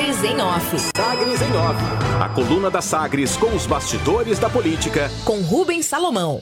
Sagres em Off. Sagres em Off. A coluna da Sagres com os bastidores da política. Com Rubens Salomão.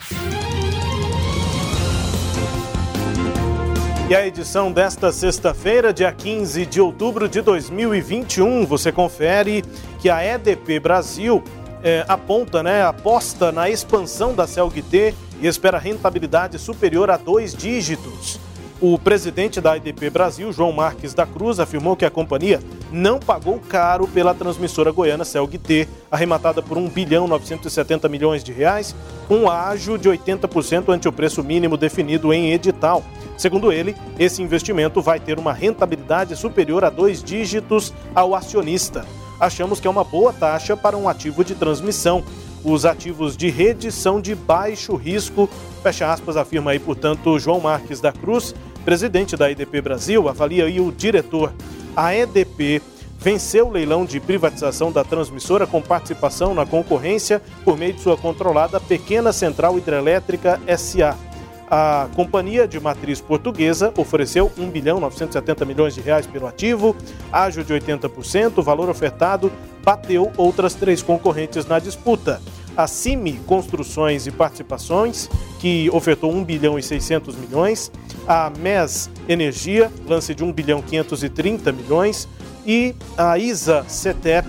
E a edição desta sexta-feira, dia 15 de outubro de 2021, você confere que a EDP Brasil é, aponta, né, aposta na expansão da CELG-T e espera rentabilidade superior a dois dígitos. O presidente da IDP Brasil, João Marques da Cruz, afirmou que a companhia não pagou caro pela transmissora goiana CELG-T, arrematada por 1 bilhão 970 milhões de reais, um ágio de 80% ante o preço mínimo definido em edital. Segundo ele, esse investimento vai ter uma rentabilidade superior a dois dígitos ao acionista. Achamos que é uma boa taxa para um ativo de transmissão. Os ativos de rede são de baixo risco, fecha aspas, afirma aí, portanto, João Marques da Cruz, presidente da EDP Brasil, avalia aí o diretor. A EDP venceu o leilão de privatização da transmissora com participação na concorrência por meio de sua controlada Pequena Central Hidrelétrica SA. A companhia de matriz portuguesa ofereceu 1 bilhão 970 milhões de reais pelo ativo, ágio de 80%, o valor ofertado bateu outras três concorrentes na disputa. A CIMI Construções e Participações, que ofertou 1 bilhão e 600 milhões, a MES Energia, lance de 1 bilhão 530 milhões, e a ISA CETEP,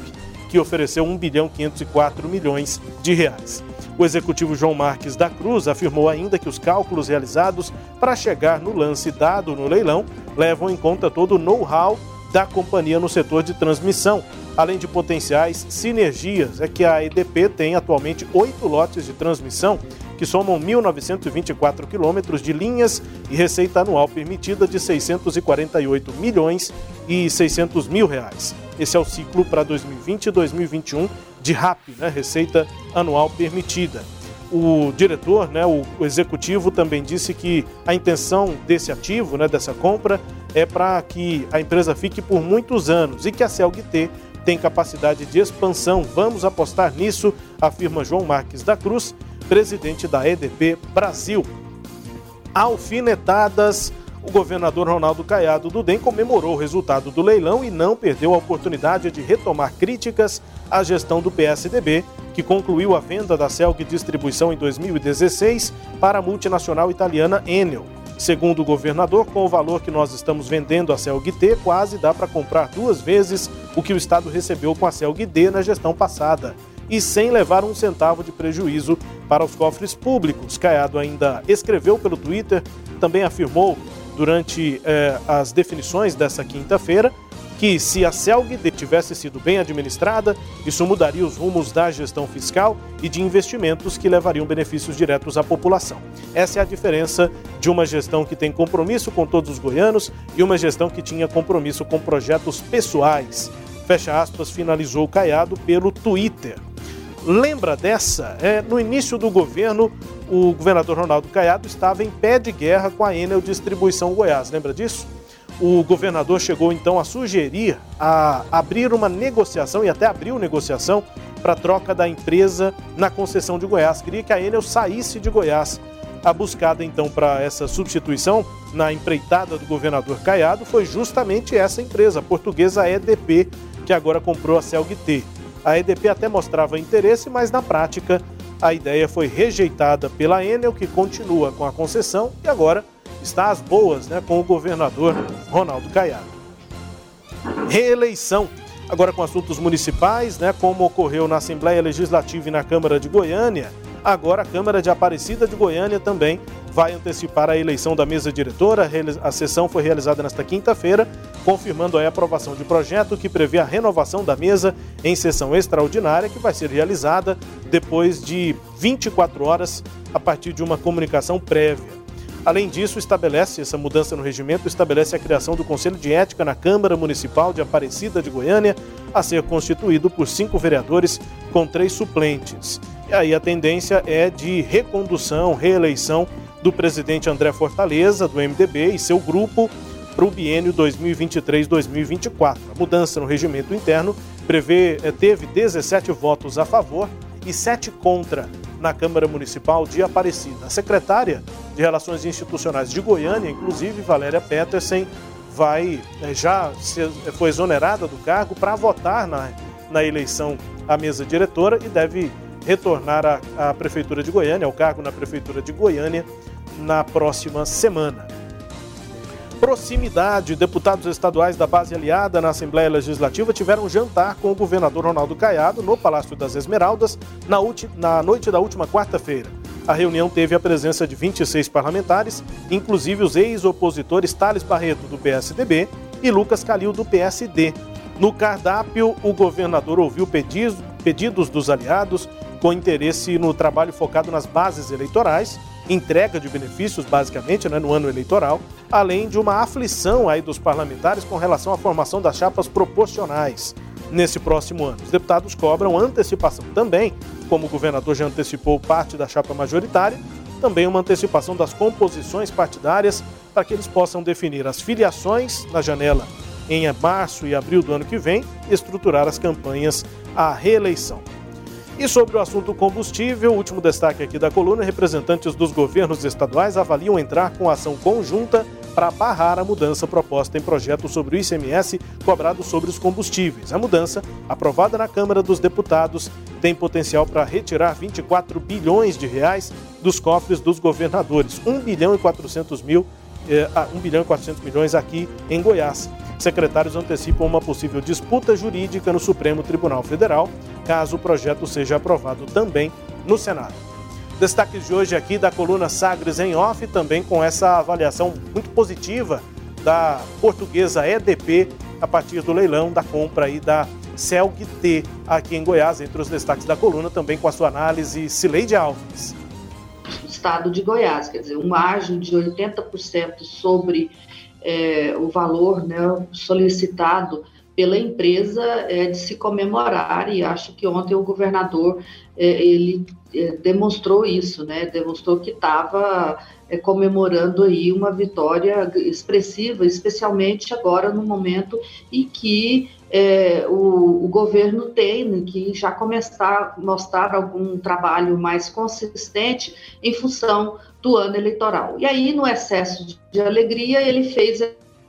que ofereceu 1 bilhão 504 milhões de reais. O executivo João Marques da Cruz afirmou ainda que os cálculos realizados para chegar no lance dado no leilão levam em conta todo o know-how da companhia no setor de transmissão, além de potenciais sinergias. É que a EDP tem atualmente oito lotes de transmissão que somam 1.924 quilômetros de linhas e receita anual permitida de 648 milhões e 600 mil reais. Esse é o ciclo para 2020 e 2021 de RAP, né, receita anual permitida. O diretor, né, o, executivo também disse que a intenção desse ativo, né, dessa compra, é para que a empresa fique por muitos anos e que a CELG-T tem capacidade de expansão. Vamos apostar nisso, afirma João Marques da Cruz, presidente da EDP Brasil. Alfinetadas, o governador Ronaldo Caiado do DEM comemorou o resultado do leilão e não perdeu a oportunidade de retomar críticas à gestão do PSDB, que concluiu a venda da Celg Distribuição em 2016 para a multinacional italiana Enel. Segundo o governador, com o valor que nós estamos vendendo a Celg-T, quase dá para comprar duas vezes o que o Estado recebeu com a Celg-D na gestão passada e sem levar um centavo de prejuízo para os cofres públicos. Caiado ainda escreveu pelo Twitter, também afirmou durante eh, as definições dessa quinta-feira que se a CELG tivesse sido bem administrada, isso mudaria os rumos da gestão fiscal e de investimentos que levariam benefícios diretos à população. Essa é a diferença de uma gestão que tem compromisso com todos os goianos e uma gestão que tinha compromisso com projetos pessoais. Fecha aspas, finalizou Caiado pelo Twitter. Lembra dessa? É, no início do governo, o governador Ronaldo Caiado estava em pé de guerra com a Enel Distribuição Goiás. Lembra disso? O governador chegou então a sugerir a abrir uma negociação e até abriu negociação para troca da empresa na concessão de Goiás. Queria que a Enel saísse de Goiás. A buscada então para essa substituição na empreitada do governador Caiado foi justamente essa empresa, a portuguesa EDP, que agora comprou a Celg-T. A EDP até mostrava interesse, mas na prática a ideia foi rejeitada pela Enel, que continua com a concessão e agora está às boas né, com o governador Ronaldo Caiado. Reeleição. Agora com assuntos municipais, né, como ocorreu na Assembleia Legislativa e na Câmara de Goiânia, agora a Câmara de Aparecida de Goiânia também vai antecipar a eleição da mesa diretora. A sessão foi realizada nesta quinta-feira, confirmando a aprovação de projeto que prevê a renovação da mesa em sessão extraordinária, que vai ser realizada depois de 24 horas a partir de uma comunicação prévia. Além disso, estabelece essa mudança no regimento, estabelece a criação do Conselho de Ética na Câmara Municipal de Aparecida de Goiânia, a ser constituído por cinco vereadores com três suplentes. E aí a tendência é de recondução, reeleição do presidente André Fortaleza, do MDB, e seu grupo para o biênio 2023-2024. A mudança no regimento interno prevê, eh, teve 17 votos a favor e 7 contra na Câmara Municipal de Aparecida. A secretária de Relações Institucionais de Goiânia, inclusive Valéria Petersen, vai eh, já foi exonerada do cargo para votar na, na eleição à mesa diretora e deve retornar à, à Prefeitura de Goiânia, ao cargo na Prefeitura de Goiânia, na próxima semana. Proximidade. Deputados estaduais da base aliada na Assembleia Legislativa tiveram um jantar com o governador Ronaldo Caiado no Palácio das Esmeraldas na, na noite da última quarta-feira. A reunião teve a presença de 26 parlamentares, inclusive os ex-opositores Thales Barreto, do PSDB, e Lucas Calil, do PSD. No cardápio, o governador ouviu pedidos dos aliados com interesse no trabalho focado nas bases eleitorais, entrega de benefícios, basicamente, né, no ano eleitoral, além de uma aflição aí dos parlamentares com relação à formação das chapas proporcionais nesse próximo ano. Os deputados cobram antecipação também, como o governador já antecipou parte da chapa majoritária, também uma antecipação das composições partidárias para que eles possam definir as filiações na janela em março e abril do ano que vem estruturar as campanhas à reeleição. E sobre o assunto combustível, último destaque aqui da coluna: representantes dos governos estaduais avaliam entrar com ação conjunta para barrar a mudança proposta em projeto sobre o ICMS cobrado sobre os combustíveis. A mudança, aprovada na Câmara dos Deputados, tem potencial para retirar 24 bilhões de reais dos cofres dos governadores, 1 bilhão e 400 mil, eh, 1 bilhão e 400 milhões aqui em Goiás. Secretários antecipam uma possível disputa jurídica no Supremo Tribunal Federal, caso o projeto seja aprovado também no Senado. Destaques de hoje aqui da coluna Sagres em Off, também com essa avaliação muito positiva da portuguesa EDP a partir do leilão da compra aí da Celg T aqui em Goiás, entre os destaques da coluna, também com a sua análise, Cileide Alves. Estado de Goiás, quer dizer, uma margem de 80% sobre é, o valor né, solicitado pela empresa é de se comemorar e acho que ontem o governador é, ele é, demonstrou isso, né? Demonstrou que estava é, comemorando aí uma vitória expressiva, especialmente agora no momento em que é, o, o, governo tem que já começar a mostrar algum trabalho mais consistente em função do ano eleitoral. E aí, no excesso de alegria, ele fez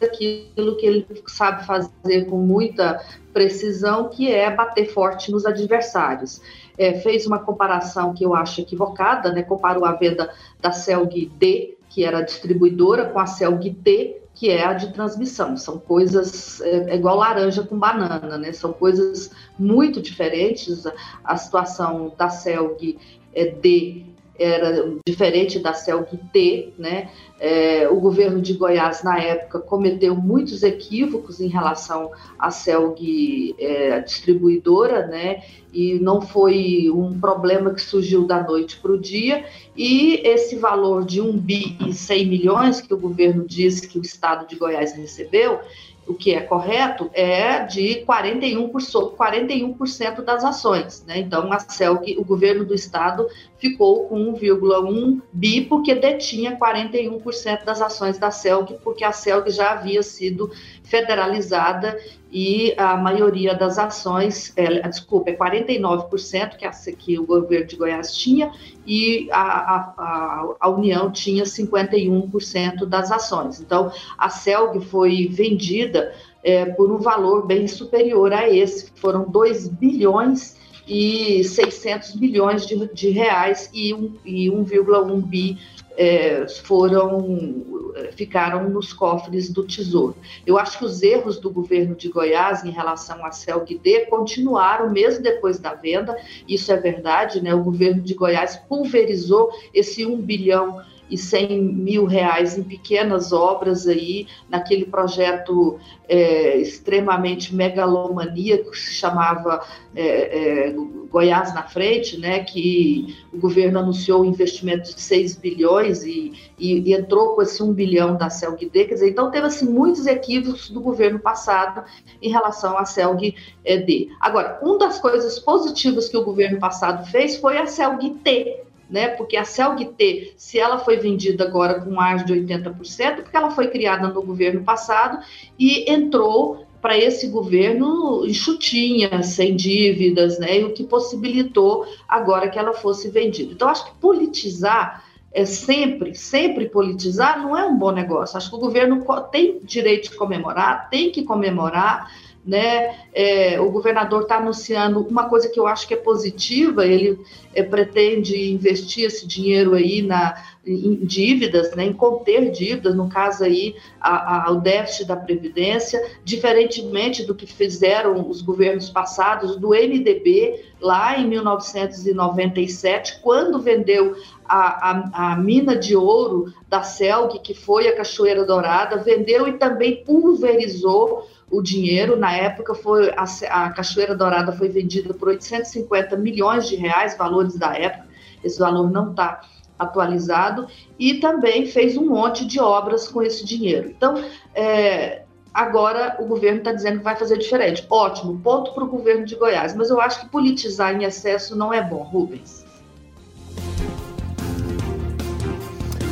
aquilo que ele sabe fazer com muita precisão, que é bater forte nos adversários. É, fez uma comparação que eu acho equivocada, né? comparou a venda da Celg D, que era distribuidora, com a Celg T, que é a de transmissão. São coisas é, é igual laranja com banana, né? São coisas muito diferentes. A, situação da Celg é, D era diferente da CELG T, né? É, o governo de Goiás, na época, cometeu muitos equívocos em relação à CELG é, distribuidora, né? E não foi um problema que surgiu da noite para o dia. E esse valor de 1 bi e 100 milhões que o governo disse que o estado de Goiás recebeu, o que é correto, é de 41%, 41 das ações. Né? Então, a CELG, o governo do estado, ficou com 1,1 bi, porque detinha 41% das ações da CELG, porque a CELG já havia sido federalizada e a maioria das ações, é, desculpa, é 49% que, a, que o governo de Goiás tinha e a, a, a União tinha 51% das ações. Então, a CELG foi vendida é, por um valor bem superior a esse, foram 2 bilhões e 600 milhões de, de reais e, um, e 1,1 bi é, foram ficaram nos cofres do Tesouro. Eu acho que os erros do governo de Goiás em relação à CELG-D continuaram mesmo depois da venda, isso é verdade, né? O governo de Goiás pulverizou esse 1 bilhão e 100 mil reais em pequenas obras aí, naquele projeto é, extremamente megalomaníaco que se chamava é, é, Goiás na Frente, né, que o governo anunciou um investimento de 6 bilhões e, e, e entrou com esse 1 bilhão da CELG-D, quer dizer, então teve assim, muitos equívocos do governo passado em relação à CELG-D. Agora, uma das coisas positivas que o governo passado fez foi a CELG-T, né? Porque a CELG-T, se ela foi vendida agora com margem de 80%, porque ela foi criada no governo passado e entrou para esse governo enxutinha, sem dívidas, né? E o que possibilitou agora que ela fosse vendida. Então, acho que politizar é sempre, sempre politizar não é um bom negócio. Acho que o governo tem direito de comemorar, tem que comemorar, né? É, o governador está anunciando uma coisa que eu acho que é positiva, ele é, pretende investir esse dinheiro aí na, em dívidas, né, em conter dívidas, no caso aí a, a, o déficit da Previdência, diferentemente do que fizeram os governos passados, do MDB, lá em 1997, quando vendeu a, a, a mina de ouro da CELG, que foi a Cachoeira Dourada, vendeu e também pulverizou o dinheiro. Na época, foi a, a Cachoeira Dourada foi vendida por 850 milhões de reais, valores da época. Esse valor não está atualizado. E também fez um monte de obras com esse dinheiro. Então, é, agora o governo está dizendo que vai fazer diferente. Ótimo, ponto para o governo de Goiás. Mas eu acho que politizar em excesso não é bom, Rubens.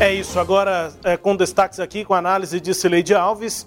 É isso. Agora, é, com destaques aqui, com análise de Cileide Alves.